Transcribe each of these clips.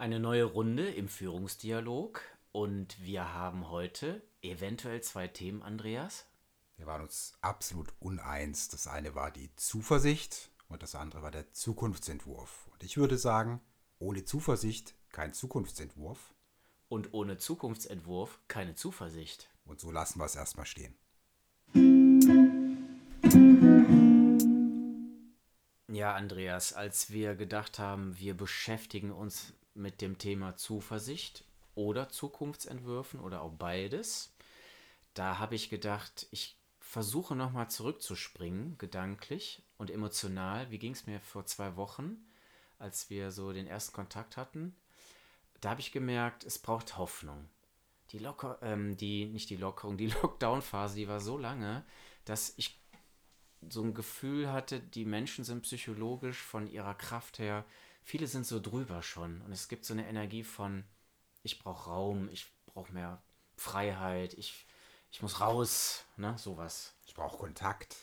Eine neue Runde im Führungsdialog und wir haben heute eventuell zwei Themen, Andreas. Wir waren uns absolut uneins. Das eine war die Zuversicht und das andere war der Zukunftsentwurf. Und ich würde sagen, ohne Zuversicht kein Zukunftsentwurf. Und ohne Zukunftsentwurf keine Zuversicht. Und so lassen wir es erstmal stehen. Ja, Andreas, als wir gedacht haben, wir beschäftigen uns mit dem Thema Zuversicht oder Zukunftsentwürfen oder auch beides, da habe ich gedacht, ich versuche nochmal zurückzuspringen, gedanklich und emotional. Wie ging es mir vor zwei Wochen, als wir so den ersten Kontakt hatten? Da habe ich gemerkt, es braucht Hoffnung. Die Locker, ähm, die, nicht die Lockerung, die Lockdown-Phase, die war so lange, dass ich so ein Gefühl hatte, die Menschen sind psychologisch von ihrer Kraft her, viele sind so drüber schon. Und es gibt so eine Energie von, ich brauche Raum, ich brauche mehr Freiheit, ich, ich muss raus, ne, sowas. Ich brauche Kontakt.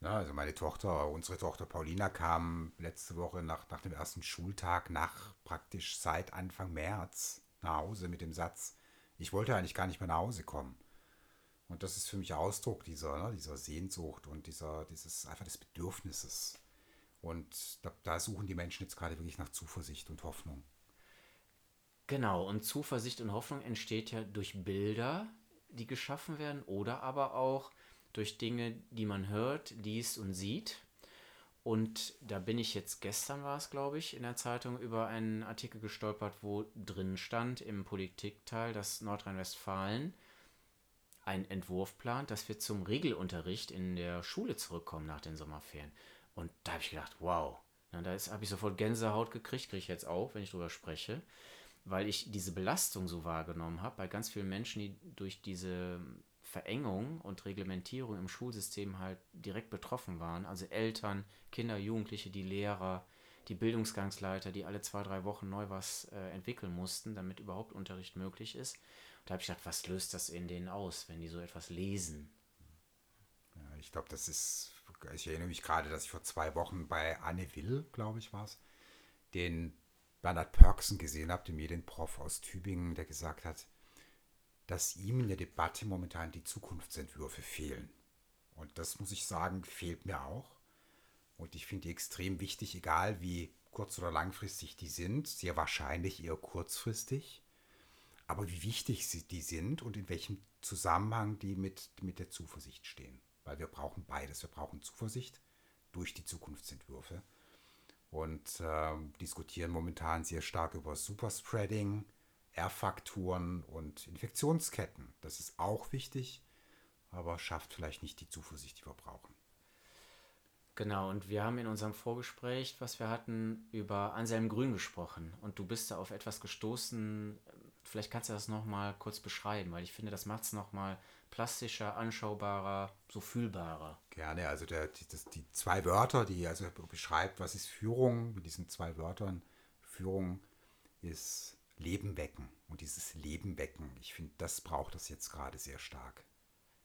Ja, also meine Tochter, unsere Tochter Paulina kam letzte Woche nach, nach dem ersten Schultag, nach praktisch seit Anfang März nach Hause mit dem Satz, ich wollte eigentlich gar nicht mehr nach Hause kommen. Und das ist für mich Ausdruck dieser, ne, dieser Sehnsucht und dieser, dieses einfach des Bedürfnisses. Und da, da suchen die Menschen jetzt gerade wirklich nach Zuversicht und Hoffnung. Genau, und Zuversicht und Hoffnung entsteht ja durch Bilder, die geschaffen werden, oder aber auch durch Dinge, die man hört, liest und sieht. Und da bin ich jetzt, gestern war es, glaube ich, in der Zeitung über einen Artikel gestolpert, wo drin stand im Politikteil, dass Nordrhein-Westfalen einen Entwurf plant, dass wir zum Regelunterricht in der Schule zurückkommen nach den Sommerferien. Und da habe ich gedacht, wow, na, da habe ich sofort Gänsehaut gekriegt, kriege ich jetzt auch, wenn ich drüber spreche, weil ich diese Belastung so wahrgenommen habe bei ganz vielen Menschen, die durch diese Verengung und Reglementierung im Schulsystem halt direkt betroffen waren. Also Eltern, Kinder, Jugendliche, die Lehrer, die Bildungsgangsleiter, die alle zwei, drei Wochen neu was äh, entwickeln mussten, damit überhaupt Unterricht möglich ist. Da habe ich gedacht, was löst das in denen aus, wenn die so etwas lesen? Ja, ich glaube, das ist, ich erinnere mich gerade, dass ich vor zwei Wochen bei Anne Will, glaube ich, war es, den Bernhard Pörksen gesehen habe, den Medienprof aus Tübingen, der gesagt hat, dass ihm in der Debatte momentan die Zukunftsentwürfe fehlen. Und das muss ich sagen, fehlt mir auch. Und ich finde die extrem wichtig, egal wie kurz- oder langfristig die sind, sehr wahrscheinlich eher kurzfristig aber wie wichtig sie die sind und in welchem Zusammenhang die mit, mit der Zuversicht stehen. Weil wir brauchen beides. Wir brauchen Zuversicht durch die Zukunftsentwürfe und äh, diskutieren momentan sehr stark über Superspreading, R-Faktoren und Infektionsketten. Das ist auch wichtig, aber schafft vielleicht nicht die Zuversicht, die wir brauchen. Genau, und wir haben in unserem Vorgespräch, was wir hatten, über Anselm Grün gesprochen. Und du bist da auf etwas gestoßen, Vielleicht kannst du das nochmal kurz beschreiben, weil ich finde, das macht es nochmal plastischer, anschaubarer, so fühlbarer. Gerne, also der, die, das, die zwei Wörter, die also beschreibt, was ist Führung, mit diesen zwei Wörtern. Führung ist Leben wecken. Und dieses Leben wecken, ich finde, das braucht es jetzt gerade sehr stark.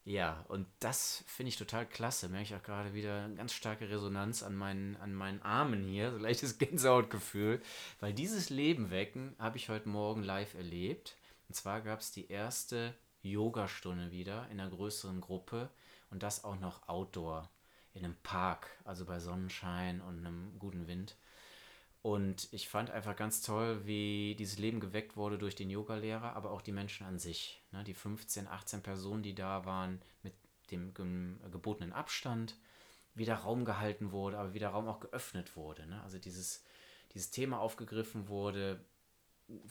Ja, und das finde ich total klasse. Merke ich auch gerade wieder eine ganz starke Resonanz an meinen, an meinen Armen hier, so leichtes Gänsehautgefühl. Weil dieses Leben wecken habe ich heute Morgen live erlebt. Und zwar gab es die erste Yogastunde wieder in einer größeren Gruppe und das auch noch outdoor in einem Park, also bei Sonnenschein und einem guten. Und ich fand einfach ganz toll, wie dieses Leben geweckt wurde durch den Yogalehrer, aber auch die Menschen an sich. Ne? Die 15, 18 Personen, die da waren, mit dem gebotenen Abstand, wie der Raum gehalten wurde, aber wie der Raum auch geöffnet wurde. Ne? Also dieses, dieses Thema aufgegriffen wurde,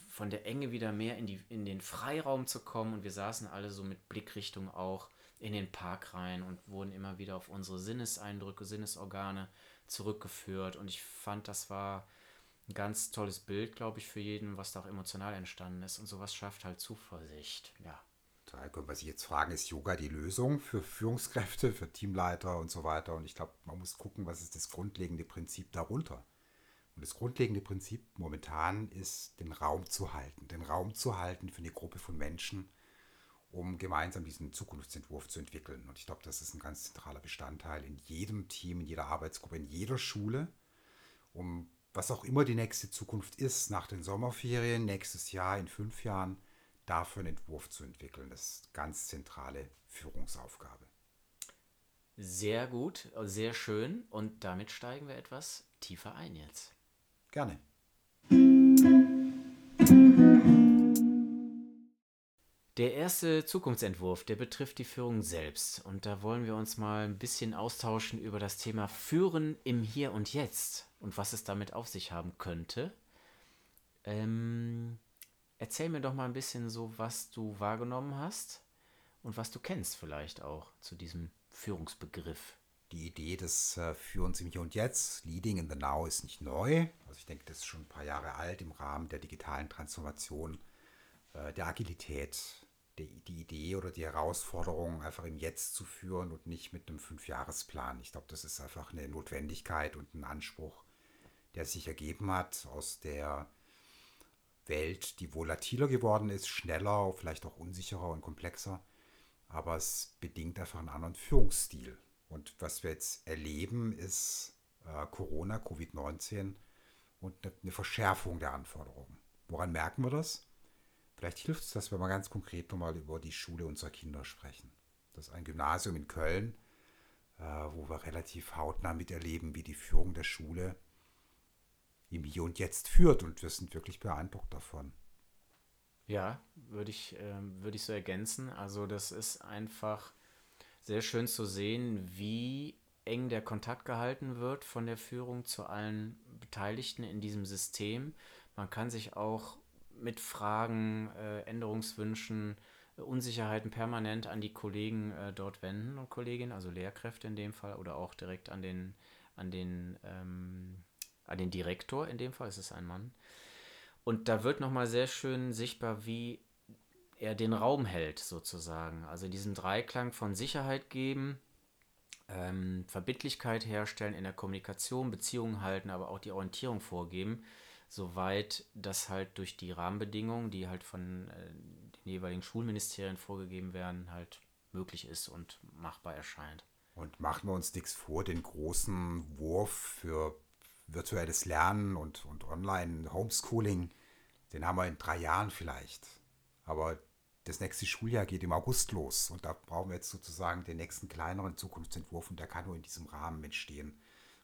von der Enge wieder mehr in, die, in den Freiraum zu kommen. Und wir saßen alle so mit Blickrichtung auch in den Park rein und wurden immer wieder auf unsere Sinneseindrücke, Sinnesorgane zurückgeführt. Und ich fand, das war ein ganz tolles Bild, glaube ich, für jeden, was da auch emotional entstanden ist. Und sowas schafft halt Zuversicht. Ja. Da können wir sich jetzt fragen, ist Yoga die Lösung für Führungskräfte, für Teamleiter und so weiter? Und ich glaube, man muss gucken, was ist das grundlegende Prinzip darunter. Und das grundlegende Prinzip momentan ist, den Raum zu halten. Den Raum zu halten für eine Gruppe von Menschen, um gemeinsam diesen Zukunftsentwurf zu entwickeln. Und ich glaube, das ist ein ganz zentraler Bestandteil in jedem Team, in jeder Arbeitsgruppe, in jeder Schule, um was auch immer die nächste Zukunft ist, nach den Sommerferien, nächstes Jahr, in fünf Jahren, dafür einen Entwurf zu entwickeln. Das ist ganz zentrale Führungsaufgabe. Sehr gut, sehr schön. Und damit steigen wir etwas tiefer ein jetzt. Gerne. Der erste Zukunftsentwurf, der betrifft die Führung selbst. Und da wollen wir uns mal ein bisschen austauschen über das Thema Führen im Hier und Jetzt und was es damit auf sich haben könnte. Ähm, erzähl mir doch mal ein bisschen so, was du wahrgenommen hast und was du kennst vielleicht auch zu diesem Führungsbegriff. Die Idee des äh, Führens im Hier und Jetzt, Leading in the Now, ist nicht neu. Also ich denke, das ist schon ein paar Jahre alt im Rahmen der digitalen Transformation, äh, der Agilität, die, die Idee oder die Herausforderung, einfach im Jetzt zu führen und nicht mit einem Fünfjahresplan. Ich glaube, das ist einfach eine Notwendigkeit und ein Anspruch, der sich ergeben hat aus der Welt, die volatiler geworden ist, schneller, vielleicht auch unsicherer und komplexer. Aber es bedingt einfach einen anderen Führungsstil. Und was wir jetzt erleben, ist äh, Corona, Covid-19 und eine Verschärfung der Anforderungen. Woran merken wir das? Vielleicht hilft es, dass wir mal ganz konkret nochmal über die Schule unserer Kinder sprechen. Das ist ein Gymnasium in Köln, äh, wo wir relativ hautnah miterleben, wie die Führung der Schule im Hier und Jetzt führt. Und wir sind wirklich beeindruckt davon. Ja, würde ich, äh, würd ich so ergänzen. Also das ist einfach sehr schön zu sehen, wie eng der Kontakt gehalten wird von der Führung zu allen Beteiligten in diesem System. Man kann sich auch mit Fragen, äh, Änderungswünschen, Unsicherheiten permanent an die Kollegen äh, dort wenden und Kolleginnen, also Lehrkräfte in dem Fall oder auch direkt an den, an den, ähm, an den Direktor in dem Fall, es ist ein Mann. Und da wird nochmal sehr schön sichtbar, wie er den Raum hält, sozusagen. Also diesen Dreiklang von Sicherheit geben, ähm, Verbindlichkeit herstellen in der Kommunikation, Beziehungen halten, aber auch die Orientierung vorgeben soweit das halt durch die Rahmenbedingungen, die halt von äh, den jeweiligen Schulministerien vorgegeben werden, halt möglich ist und machbar erscheint. Und machen wir uns nichts vor, den großen Wurf für virtuelles Lernen und, und Online-Homeschooling, den haben wir in drei Jahren vielleicht. Aber das nächste Schuljahr geht im August los und da brauchen wir jetzt sozusagen den nächsten kleineren Zukunftsentwurf und der kann nur in diesem Rahmen entstehen.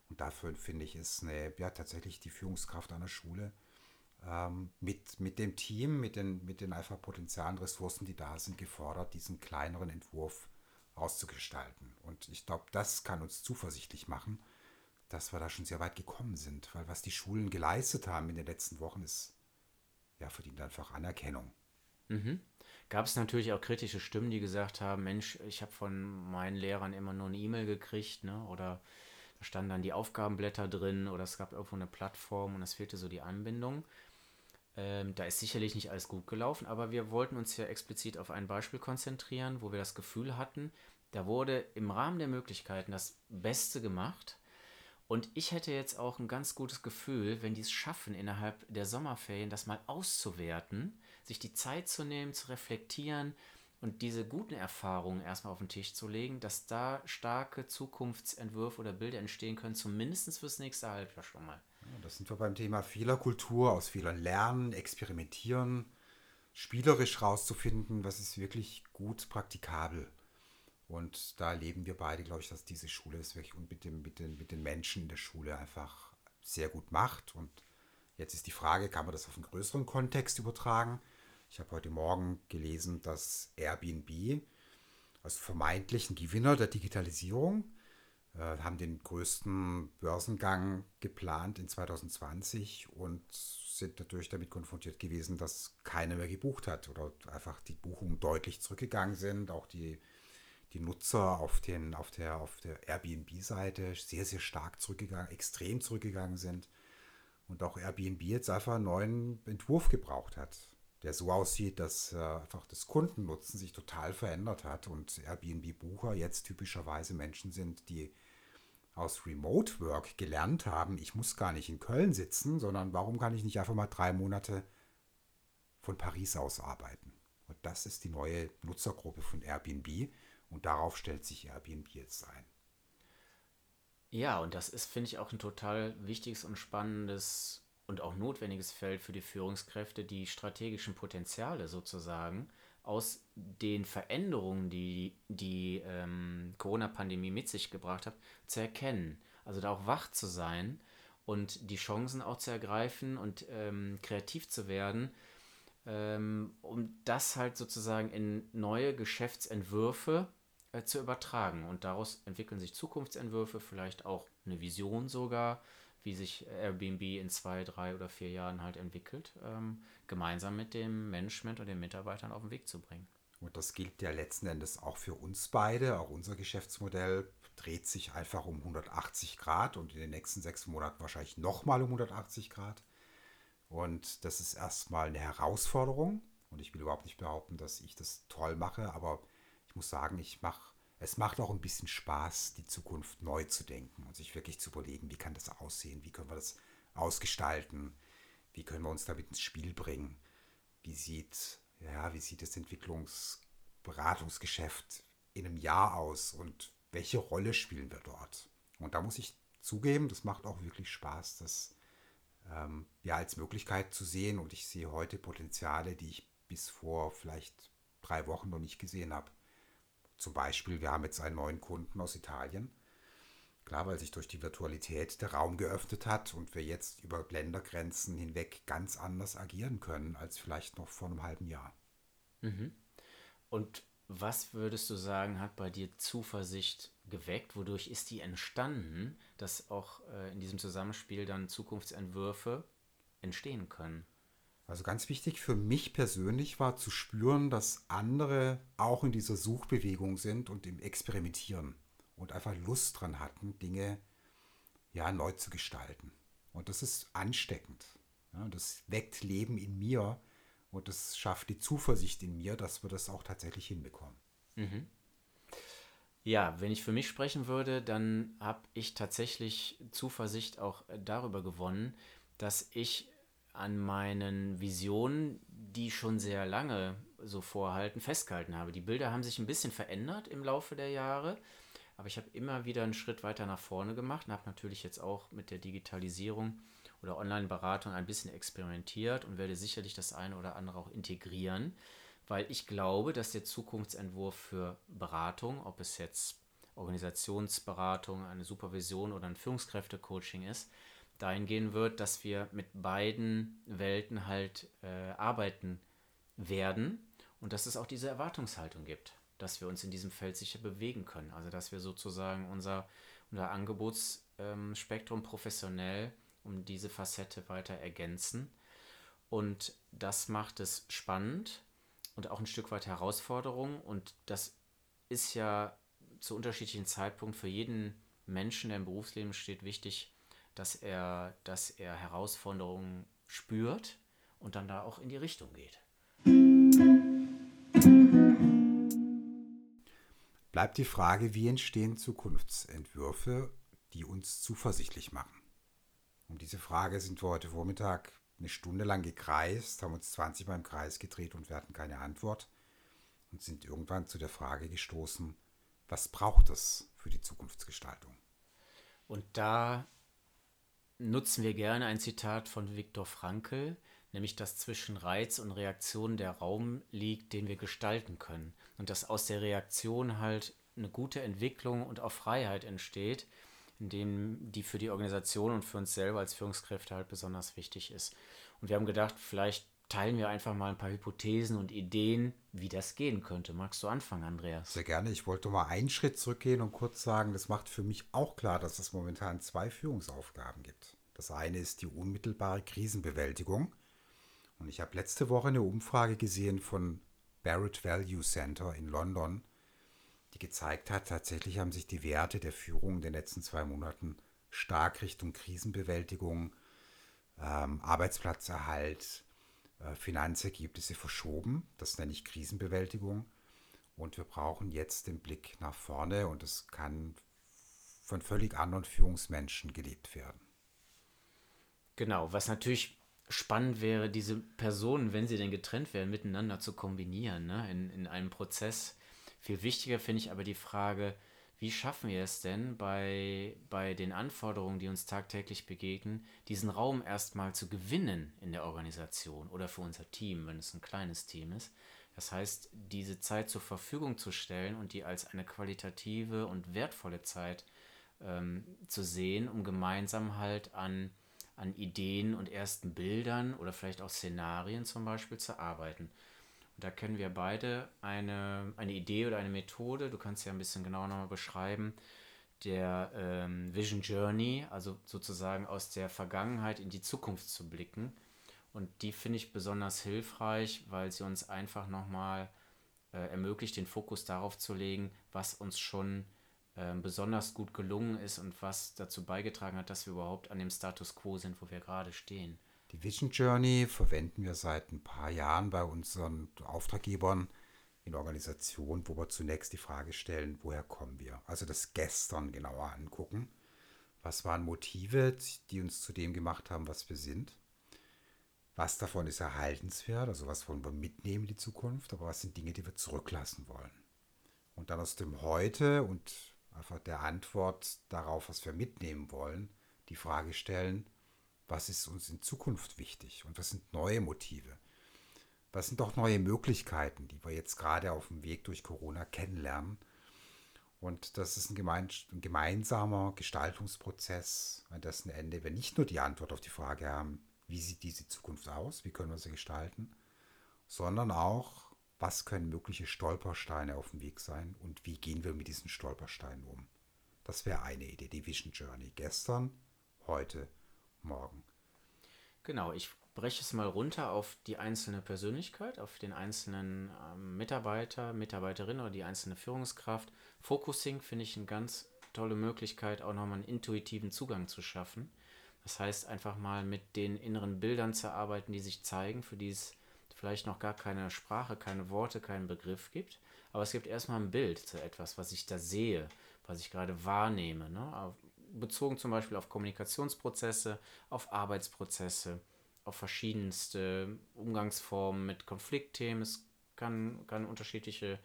Und dafür finde ich, ist eine, ja, tatsächlich die Führungskraft einer Schule ähm, mit, mit dem Team, mit den, mit den einfach Potenzialen, Ressourcen, die da sind, gefordert, diesen kleineren Entwurf auszugestalten. Und ich glaube, das kann uns zuversichtlich machen, dass wir da schon sehr weit gekommen sind. Weil was die Schulen geleistet haben in den letzten Wochen, ist ja verdient einfach Anerkennung. Mhm. Gab es natürlich auch kritische Stimmen, die gesagt haben, Mensch, ich habe von meinen Lehrern immer nur eine E-Mail gekriegt, ne? Oder da standen dann die Aufgabenblätter drin oder es gab irgendwo eine Plattform und es fehlte so die Anbindung. Ähm, da ist sicherlich nicht alles gut gelaufen, aber wir wollten uns ja explizit auf ein Beispiel konzentrieren, wo wir das Gefühl hatten, da wurde im Rahmen der Möglichkeiten das Beste gemacht. Und ich hätte jetzt auch ein ganz gutes Gefühl, wenn die es schaffen, innerhalb der Sommerferien das mal auszuwerten, sich die Zeit zu nehmen, zu reflektieren, und diese guten Erfahrungen erstmal auf den Tisch zu legen, dass da starke Zukunftsentwürfe oder Bilder entstehen können, zumindest fürs nächste Halbjahr schon mal. Ja, das sind wir beim Thema Fehlerkultur, aus Fehlern lernen, experimentieren, spielerisch rauszufinden, was ist wirklich gut praktikabel. Und da erleben wir beide, glaube ich, dass diese Schule es wirklich mit, dem, mit, den, mit den Menschen in der Schule einfach sehr gut macht. Und jetzt ist die Frage, kann man das auf einen größeren Kontext übertragen? Ich habe heute Morgen gelesen, dass Airbnb, also vermeintlichen Gewinner der Digitalisierung, äh, haben den größten Börsengang geplant in 2020 und sind natürlich damit konfrontiert gewesen, dass keiner mehr gebucht hat oder einfach die Buchungen deutlich zurückgegangen sind. Auch die, die Nutzer auf, den, auf der, auf der Airbnb-Seite sehr, sehr stark zurückgegangen, extrem zurückgegangen sind. Und auch Airbnb jetzt einfach einen neuen Entwurf gebraucht hat der so aussieht, dass äh, einfach das Kundennutzen sich total verändert hat und Airbnb-Bucher jetzt typischerweise Menschen sind, die aus Remote Work gelernt haben, ich muss gar nicht in Köln sitzen, sondern warum kann ich nicht einfach mal drei Monate von Paris aus arbeiten? Und das ist die neue Nutzergruppe von Airbnb und darauf stellt sich Airbnb jetzt ein. Ja, und das ist, finde ich, auch ein total wichtiges und spannendes und auch notwendiges Feld für die Führungskräfte, die strategischen Potenziale sozusagen aus den Veränderungen, die die ähm, Corona-Pandemie mit sich gebracht hat, zu erkennen. Also da auch wach zu sein und die Chancen auch zu ergreifen und ähm, kreativ zu werden, ähm, um das halt sozusagen in neue Geschäftsentwürfe äh, zu übertragen. Und daraus entwickeln sich Zukunftsentwürfe, vielleicht auch eine Vision sogar, wie sich Airbnb in zwei, drei oder vier Jahren halt entwickelt, ähm, gemeinsam mit dem Management und den Mitarbeitern auf den Weg zu bringen. Und das gilt ja letzten Endes auch für uns beide. Auch unser Geschäftsmodell dreht sich einfach um 180 Grad und in den nächsten sechs Monaten wahrscheinlich nochmal um 180 Grad. Und das ist erstmal eine Herausforderung. Und ich will überhaupt nicht behaupten, dass ich das toll mache, aber ich muss sagen, ich mache, es macht auch ein bisschen Spaß, die Zukunft neu zu denken und sich wirklich zu überlegen, wie kann das aussehen, wie können wir das ausgestalten, wie können wir uns damit ins Spiel bringen, wie sieht, ja, wie sieht das Entwicklungsberatungsgeschäft in einem Jahr aus und welche Rolle spielen wir dort? Und da muss ich zugeben, das macht auch wirklich Spaß, das ähm, ja als Möglichkeit zu sehen. Und ich sehe heute Potenziale, die ich bis vor vielleicht drei Wochen noch nicht gesehen habe. Zum Beispiel, wir haben jetzt einen neuen Kunden aus Italien. Klar, weil sich durch die Virtualität der Raum geöffnet hat und wir jetzt über Ländergrenzen hinweg ganz anders agieren können als vielleicht noch vor einem halben Jahr. Mhm. Und was würdest du sagen, hat bei dir Zuversicht geweckt? Wodurch ist die entstanden, dass auch äh, in diesem Zusammenspiel dann Zukunftsentwürfe entstehen können? Also ganz wichtig für mich persönlich war zu spüren, dass andere auch in dieser Suchbewegung sind und im Experimentieren und einfach Lust dran hatten, Dinge ja neu zu gestalten. Und das ist ansteckend. Ja, das weckt Leben in mir und das schafft die Zuversicht in mir, dass wir das auch tatsächlich hinbekommen. Mhm. Ja, wenn ich für mich sprechen würde, dann habe ich tatsächlich Zuversicht auch darüber gewonnen, dass ich an meinen Visionen, die schon sehr lange so vorhalten, festgehalten habe. Die Bilder haben sich ein bisschen verändert im Laufe der Jahre, aber ich habe immer wieder einen Schritt weiter nach vorne gemacht und habe natürlich jetzt auch mit der Digitalisierung oder Online-Beratung ein bisschen experimentiert und werde sicherlich das eine oder andere auch integrieren, weil ich glaube, dass der Zukunftsentwurf für Beratung, ob es jetzt Organisationsberatung, eine Supervision oder ein Führungskräftecoaching ist, dahin gehen wird, dass wir mit beiden Welten halt äh, arbeiten werden und dass es auch diese Erwartungshaltung gibt, dass wir uns in diesem Feld sicher bewegen können. Also dass wir sozusagen unser, unser Angebotsspektrum ähm, professionell um diese Facette weiter ergänzen. Und das macht es spannend und auch ein Stück weit Herausforderung. Und das ist ja zu unterschiedlichen Zeitpunkten für jeden Menschen, der im Berufsleben steht, wichtig, dass er, dass er Herausforderungen spürt und dann da auch in die Richtung geht. Bleibt die Frage, wie entstehen Zukunftsentwürfe, die uns zuversichtlich machen? Um diese Frage sind wir heute Vormittag eine Stunde lang gekreist, haben uns 20 Mal im Kreis gedreht und wir hatten keine Antwort und sind irgendwann zu der Frage gestoßen, was braucht es für die Zukunftsgestaltung? Und da nutzen wir gerne ein Zitat von Viktor Frankl, nämlich dass zwischen Reiz und Reaktion der Raum liegt, den wir gestalten können. Und dass aus der Reaktion halt eine gute Entwicklung und auch Freiheit entsteht, indem die für die Organisation und für uns selber als Führungskräfte halt besonders wichtig ist. Und wir haben gedacht, vielleicht teilen wir einfach mal ein paar Hypothesen und Ideen, wie das gehen könnte. Magst du anfangen, Andreas? Sehr gerne. Ich wollte mal einen Schritt zurückgehen und kurz sagen, das macht für mich auch klar, dass es momentan zwei Führungsaufgaben gibt. Das eine ist die unmittelbare Krisenbewältigung. Und ich habe letzte Woche eine Umfrage gesehen von Barrett Value Center in London, die gezeigt hat, tatsächlich haben sich die Werte der Führung in den letzten zwei Monaten stark Richtung Krisenbewältigung, ähm, Arbeitsplatzerhalt, Finanzergebnisse verschoben. Das nenne ich Krisenbewältigung. Und wir brauchen jetzt den Blick nach vorne und es kann von völlig anderen Führungsmenschen gelebt werden. Genau, was natürlich spannend wäre, diese Personen, wenn sie denn getrennt werden, miteinander zu kombinieren ne? in, in einem Prozess. Viel wichtiger finde ich aber die Frage, wie schaffen wir es denn bei, bei den Anforderungen, die uns tagtäglich begegnen, diesen Raum erstmal zu gewinnen in der Organisation oder für unser Team, wenn es ein kleines Team ist. Das heißt, diese Zeit zur Verfügung zu stellen und die als eine qualitative und wertvolle Zeit ähm, zu sehen, um gemeinsam halt an, an Ideen und ersten Bildern oder vielleicht auch Szenarien zum Beispiel zu arbeiten. Da kennen wir beide eine, eine Idee oder eine Methode, du kannst ja ein bisschen genauer nochmal beschreiben, der ähm, Vision Journey, also sozusagen aus der Vergangenheit in die Zukunft zu blicken. Und die finde ich besonders hilfreich, weil sie uns einfach nochmal äh, ermöglicht, den Fokus darauf zu legen, was uns schon äh, besonders gut gelungen ist und was dazu beigetragen hat, dass wir überhaupt an dem Status quo sind, wo wir gerade stehen. Die Vision Journey verwenden wir seit ein paar Jahren bei unseren Auftraggebern in Organisationen, wo wir zunächst die Frage stellen, woher kommen wir? Also das Gestern genauer angucken. Was waren Motive, die uns zu dem gemacht haben, was wir sind? Was davon ist erhaltenswert, also was wollen wir mitnehmen in die Zukunft, aber was sind Dinge, die wir zurücklassen wollen? Und dann aus dem Heute und einfach der Antwort darauf, was wir mitnehmen wollen, die Frage stellen, was ist uns in Zukunft wichtig und was sind neue Motive? Was sind doch neue Möglichkeiten, die wir jetzt gerade auf dem Weg durch Corona kennenlernen? Und das ist ein gemeinsamer Gestaltungsprozess, an dessen Ende wir nicht nur die Antwort auf die Frage haben, wie sieht diese Zukunft aus, wie können wir sie gestalten, sondern auch, was können mögliche Stolpersteine auf dem Weg sein und wie gehen wir mit diesen Stolpersteinen um. Das wäre eine Idee, die Vision Journey. Gestern, heute, morgen. Genau, ich breche es mal runter auf die einzelne Persönlichkeit, auf den einzelnen ähm, Mitarbeiter, Mitarbeiterin oder die einzelne Führungskraft. Focusing finde ich eine ganz tolle Möglichkeit, auch nochmal einen intuitiven Zugang zu schaffen. Das heißt, einfach mal mit den inneren Bildern zu arbeiten, die sich zeigen, für die es vielleicht noch gar keine Sprache, keine Worte, keinen Begriff gibt. Aber es gibt erstmal ein Bild zu etwas, was ich da sehe, was ich gerade wahrnehme. Ne? Bezogen zum Beispiel auf Kommunikationsprozesse, auf Arbeitsprozesse, auf verschiedenste Umgangsformen mit Konfliktthemen. Es kann, kann unterschiedliche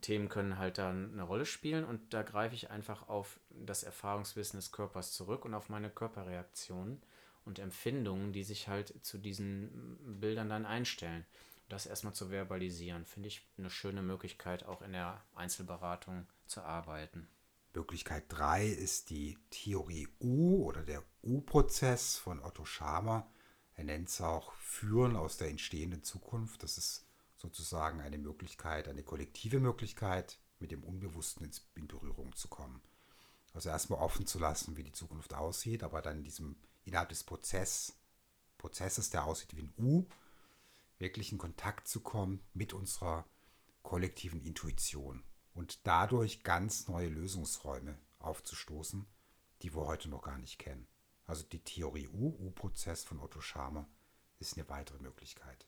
Themen können halt dann eine Rolle spielen und da greife ich einfach auf das Erfahrungswissen des Körpers zurück und auf meine Körperreaktionen und Empfindungen, die sich halt zu diesen Bildern dann einstellen. Das erstmal zu verbalisieren, finde ich eine schöne Möglichkeit, auch in der Einzelberatung zu arbeiten. Möglichkeit 3 ist die Theorie U oder der U-Prozess von Otto Schama. Er nennt es auch Führen aus der entstehenden Zukunft. Das ist sozusagen eine Möglichkeit, eine kollektive Möglichkeit, mit dem Unbewussten in Berührung zu kommen. Also erstmal offen zu lassen, wie die Zukunft aussieht, aber dann in diesem, innerhalb des Prozess, Prozesses, der aussieht wie ein U, wirklich in Kontakt zu kommen mit unserer kollektiven Intuition und dadurch ganz neue Lösungsräume aufzustoßen, die wir heute noch gar nicht kennen. Also die Theorie U, U-Prozess von Otto Scharmer, ist eine weitere Möglichkeit.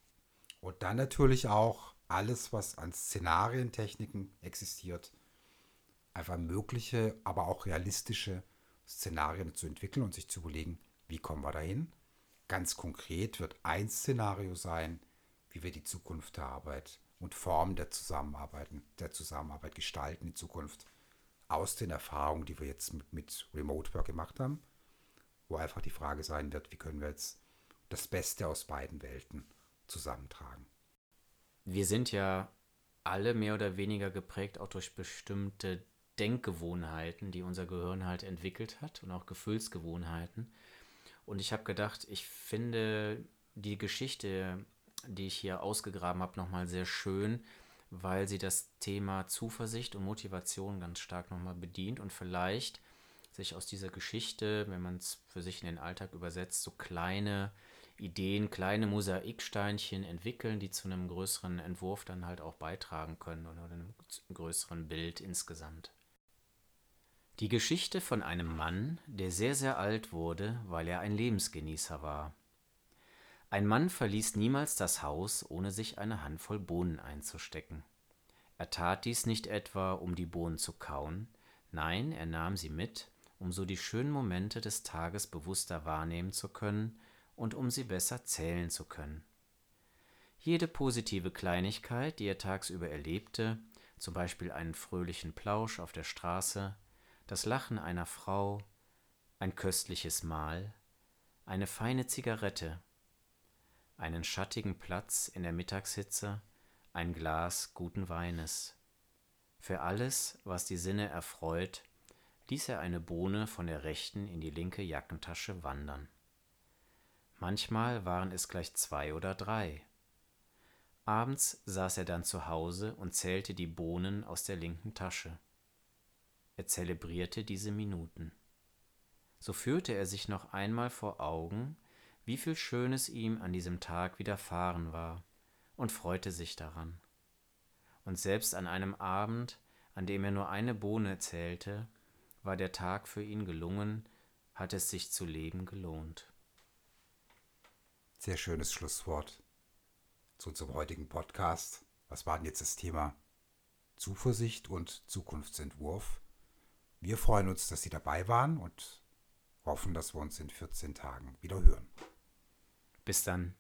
Und dann natürlich auch alles, was an Szenarientechniken existiert, einfach mögliche, aber auch realistische Szenarien zu entwickeln und sich zu überlegen, wie kommen wir dahin. Ganz konkret wird ein Szenario sein, wie wir die Zukunft der Arbeit und Formen der Zusammenarbeit, der Zusammenarbeit gestalten in Zukunft aus den Erfahrungen, die wir jetzt mit, mit Remote Work gemacht haben, wo einfach die Frage sein wird, wie können wir jetzt das Beste aus beiden Welten zusammentragen. Wir sind ja alle mehr oder weniger geprägt auch durch bestimmte Denkgewohnheiten, die unser Gehirn halt entwickelt hat und auch Gefühlsgewohnheiten. Und ich habe gedacht, ich finde die Geschichte, die ich hier ausgegraben habe, nochmal sehr schön, weil sie das Thema Zuversicht und Motivation ganz stark nochmal bedient und vielleicht sich aus dieser Geschichte, wenn man es für sich in den Alltag übersetzt, so kleine Ideen, kleine Mosaiksteinchen entwickeln, die zu einem größeren Entwurf dann halt auch beitragen können oder einem größeren Bild insgesamt. Die Geschichte von einem Mann, der sehr, sehr alt wurde, weil er ein Lebensgenießer war. Ein Mann verließ niemals das Haus, ohne sich eine Handvoll Bohnen einzustecken. Er tat dies nicht etwa, um die Bohnen zu kauen, nein, er nahm sie mit, um so die schönen Momente des Tages bewusster wahrnehmen zu können und um sie besser zählen zu können. Jede positive Kleinigkeit, die er tagsüber erlebte, zum Beispiel einen fröhlichen Plausch auf der Straße, das Lachen einer Frau, ein köstliches Mahl, eine feine Zigarette, einen schattigen Platz in der Mittagshitze, ein Glas guten Weines. Für alles, was die Sinne erfreut, ließ er eine Bohne von der rechten in die linke Jackentasche wandern. Manchmal waren es gleich zwei oder drei. Abends saß er dann zu Hause und zählte die Bohnen aus der linken Tasche. Er zelebrierte diese Minuten. So führte er sich noch einmal vor Augen, wie viel Schönes ihm an diesem Tag widerfahren war, und freute sich daran. Und selbst an einem Abend, an dem er nur eine Bohne zählte, war der Tag für ihn gelungen, hat es sich zu leben gelohnt. Sehr schönes Schlusswort zu unserem heutigen Podcast. Was war denn jetzt das Thema Zuversicht und Zukunftsentwurf? Wir freuen uns, dass Sie dabei waren und hoffen, dass wir uns in 14 Tagen wieder hören. Bis dann.